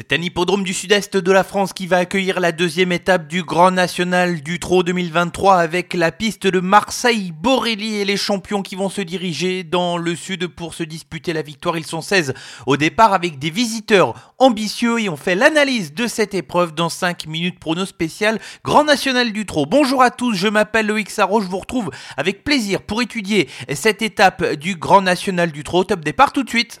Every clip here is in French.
C'est un hippodrome du sud-est de la France qui va accueillir la deuxième étape du Grand National du Trot 2023 avec la piste de Marseille, Borelli et les champions qui vont se diriger dans le sud pour se disputer la victoire. Ils sont 16 au départ avec des visiteurs ambitieux et on fait l'analyse de cette épreuve dans 5 minutes prono spécial Grand National du Trot. Bonjour à tous, je m'appelle Loïc Sarro, je vous retrouve avec plaisir pour étudier cette étape du Grand National du Trot. Top départ tout de suite.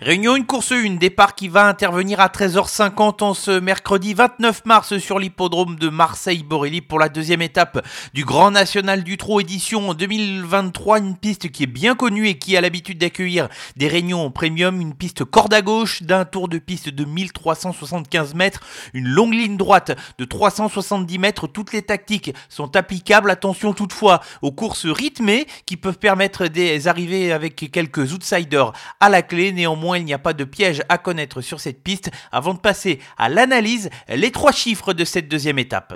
Réunion une course une départ qui va intervenir à 13h50 en ce mercredi 29 mars sur l'hippodrome de Marseille-Borelli pour la deuxième étape du Grand National du Trot édition 2023. Une piste qui est bien connue et qui a l'habitude d'accueillir des réunions premium. Une piste corde à gauche d'un tour de piste de 1375 mètres. Une longue ligne droite de 370 mètres. Toutes les tactiques sont applicables. Attention toutefois aux courses rythmées qui peuvent permettre des arrivées avec quelques outsiders à la clé. Néanmoins, il n'y a pas de piège à connaître sur cette piste. Avant de passer à l'analyse, les trois chiffres de cette deuxième étape.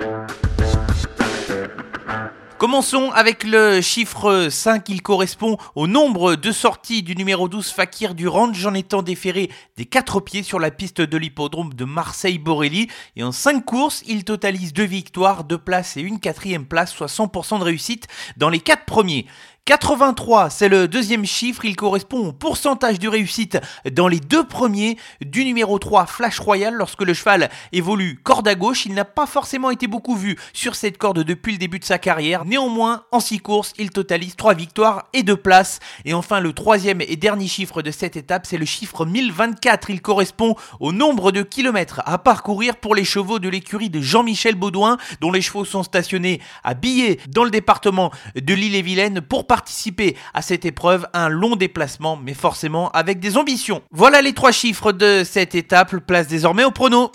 Commençons avec le chiffre 5, il correspond au nombre de sorties du numéro 12 Fakir Range en étant déféré des 4 pieds sur la piste de l'hippodrome de Marseille-Borelli. Et en 5 courses, il totalise 2 victoires, 2 places et une quatrième place, soit 100% de réussite dans les 4 premiers. 83, c'est le deuxième chiffre, il correspond au pourcentage de réussite dans les deux premiers du numéro 3 Flash Royal lorsque le cheval évolue corde à gauche. Il n'a pas forcément été beaucoup vu sur cette corde depuis le début de sa carrière. Néanmoins, en 6 courses, il totalise 3 victoires et 2 places. Et enfin, le troisième et dernier chiffre de cette étape, c'est le chiffre 1024. Il correspond au nombre de kilomètres à parcourir pour les chevaux de l'écurie de Jean-Michel Baudouin, dont les chevaux sont stationnés à Billet dans le département de l'île-et-Vilaine pour participer à cette épreuve, un long déplacement, mais forcément avec des ambitions. Voilà les trois chiffres de cette étape, place désormais au prono.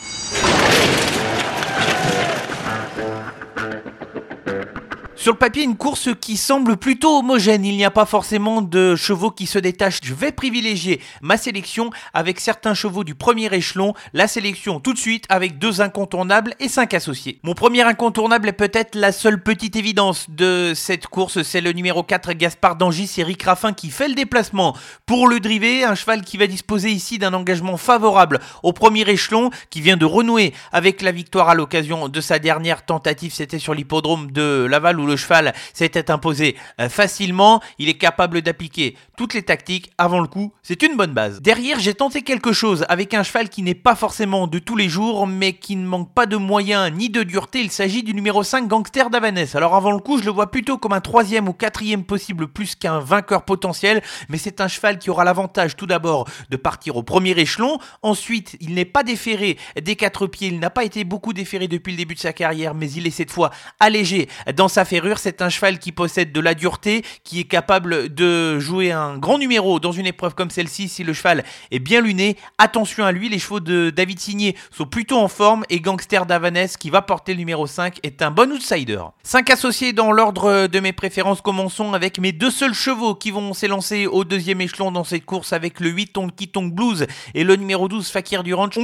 Sur le papier, une course qui semble plutôt homogène. Il n'y a pas forcément de chevaux qui se détachent. Je vais privilégier ma sélection avec certains chevaux du premier échelon. La sélection tout de suite avec deux incontournables et cinq associés. Mon premier incontournable est peut-être la seule petite évidence de cette course. C'est le numéro 4, Gaspard Dangis, Eric Raffin qui fait le déplacement pour le driver. Un cheval qui va disposer ici d'un engagement favorable au premier échelon, qui vient de renouer avec la victoire à l'occasion de sa dernière tentative. C'était sur l'hippodrome de Laval où le cheval s'était imposé euh, facilement. Il est capable d'appliquer toutes les tactiques avant le coup. C'est une bonne base. Derrière, j'ai tenté quelque chose avec un cheval qui n'est pas forcément de tous les jours, mais qui ne manque pas de moyens ni de dureté. Il s'agit du numéro 5 Gangster d'Avanès. Alors avant le coup, je le vois plutôt comme un troisième ou quatrième possible plus qu'un vainqueur potentiel, mais c'est un cheval qui aura l'avantage tout d'abord de partir au premier échelon. Ensuite, il n'est pas déféré des quatre pieds. Il n'a pas été beaucoup déféré depuis le début de sa carrière, mais il est cette fois allégé dans sa c'est un cheval qui possède de la dureté, qui est capable de jouer un grand numéro dans une épreuve comme celle-ci si le cheval est bien luné. Attention à lui, les chevaux de David Signé sont plutôt en forme et Gangster d'Avanès qui va porter le numéro 5 est un bon outsider. 5 associés dans l'ordre de mes préférences, commençons avec mes deux seuls chevaux qui vont s'élancer au deuxième échelon dans cette course avec le 8 Honky Tonk Blues et le numéro 12 Fakir du Ranch.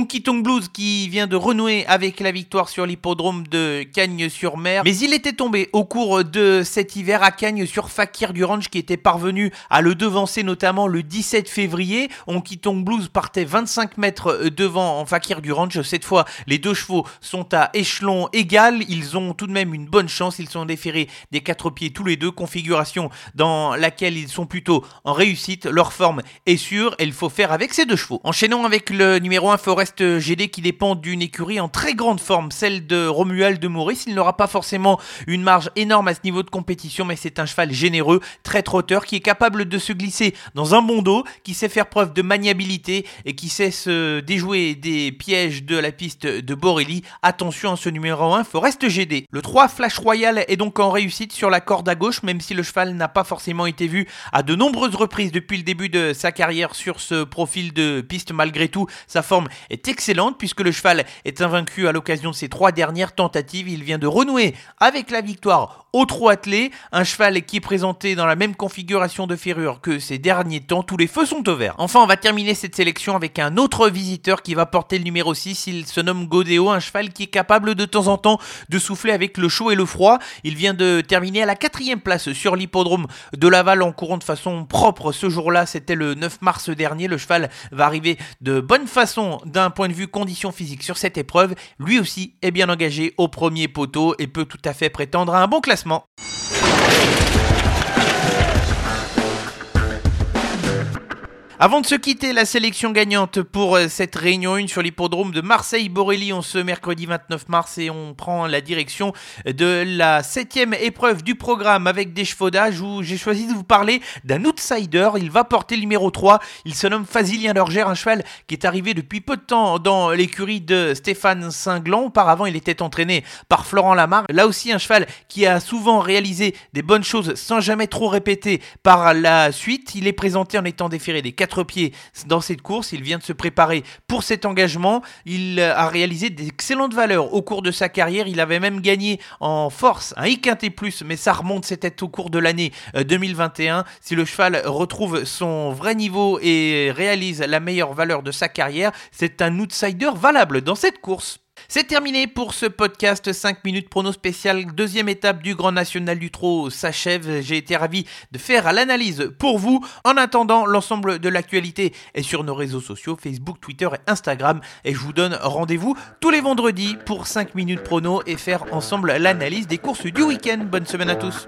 Blues qui vient de renouer avec la victoire sur l'hippodrome de Cagnes-sur-Mer, mais il était tombé au cours de cet hiver à Cagnes sur Fakir du Ranch qui était parvenu à le devancer notamment le 17 février. Onkitong Blues partait 25 mètres devant en Fakir du Ranch. Cette fois, les deux chevaux sont à échelon égal. Ils ont tout de même une bonne chance. Ils sont déférés des quatre pieds tous les deux. Configuration dans laquelle ils sont plutôt en réussite. Leur forme est sûre et il faut faire avec ces deux chevaux. Enchaînons avec le numéro 1 Forest GD qui dépend d'une écurie en très grande forme, celle de Romuald de Maurice. Il n'aura pas forcément une marge énorme à ce niveau de compétition, mais c'est un cheval généreux, très trotteur, qui est capable de se glisser dans un bon dos, qui sait faire preuve de maniabilité et qui sait se déjouer des pièges de la piste de Borelli. Attention à ce numéro 1, Forest GD. Le 3 Flash Royal est donc en réussite sur la corde à gauche, même si le cheval n'a pas forcément été vu à de nombreuses reprises depuis le début de sa carrière sur ce profil de piste. Malgré tout, sa forme est excellente puisque le cheval est invaincu à l'occasion de ses trois dernières tentatives. Il vient de renouer avec la victoire au trot attelé, un cheval qui est présenté dans la même configuration de ferrure que ces derniers temps, tous les feux sont au vert. Enfin, on va terminer cette sélection avec un autre visiteur qui va porter le numéro 6, il se nomme Godéo, un cheval qui est capable de temps en temps de souffler avec le chaud et le froid. Il vient de terminer à la quatrième place sur l'hippodrome de Laval en courant de façon propre ce jour-là, c'était le 9 mars dernier, le cheval va arriver de bonne façon d'un point de vue conditions physiques sur cette épreuve, lui aussi est bien engagé au premier poteau et peut tout à fait prétendre à un bon classement classement. Avant de se quitter, la sélection gagnante pour euh, cette réunion 1 sur l'hippodrome de Marseille-Borelli, on se mercredi 29 mars et on prend la direction de la septième épreuve du programme avec des chevaudages où j'ai choisi de vous parler d'un outsider. Il va porter le numéro 3. Il se nomme Fazilien Lorger, un cheval qui est arrivé depuis peu de temps dans l'écurie de Stéphane Singlan. Auparavant, il était entraîné par Florent Lamar. Là aussi, un cheval qui a souvent réalisé des bonnes choses sans jamais trop répéter par la suite. Il est présenté en étant déféré des pieds dans cette course. Il vient de se préparer pour cet engagement. Il a réalisé d'excellentes valeurs au cours de sa carrière. Il avait même gagné en force un IQT plus, mais ça remonte, c'était au cours de l'année 2021. Euh, si le cheval retrouve son vrai niveau et réalise la meilleure valeur de sa carrière, c'est un outsider valable dans cette course. C'est terminé pour ce podcast 5 minutes prono spécial. Deuxième étape du Grand National du Trot s'achève. J'ai été ravi de faire l'analyse pour vous. En attendant, l'ensemble de l'actualité est sur nos réseaux sociaux Facebook, Twitter et Instagram. Et je vous donne rendez-vous tous les vendredis pour 5 minutes prono et faire ensemble l'analyse des courses du week-end. Bonne semaine à tous.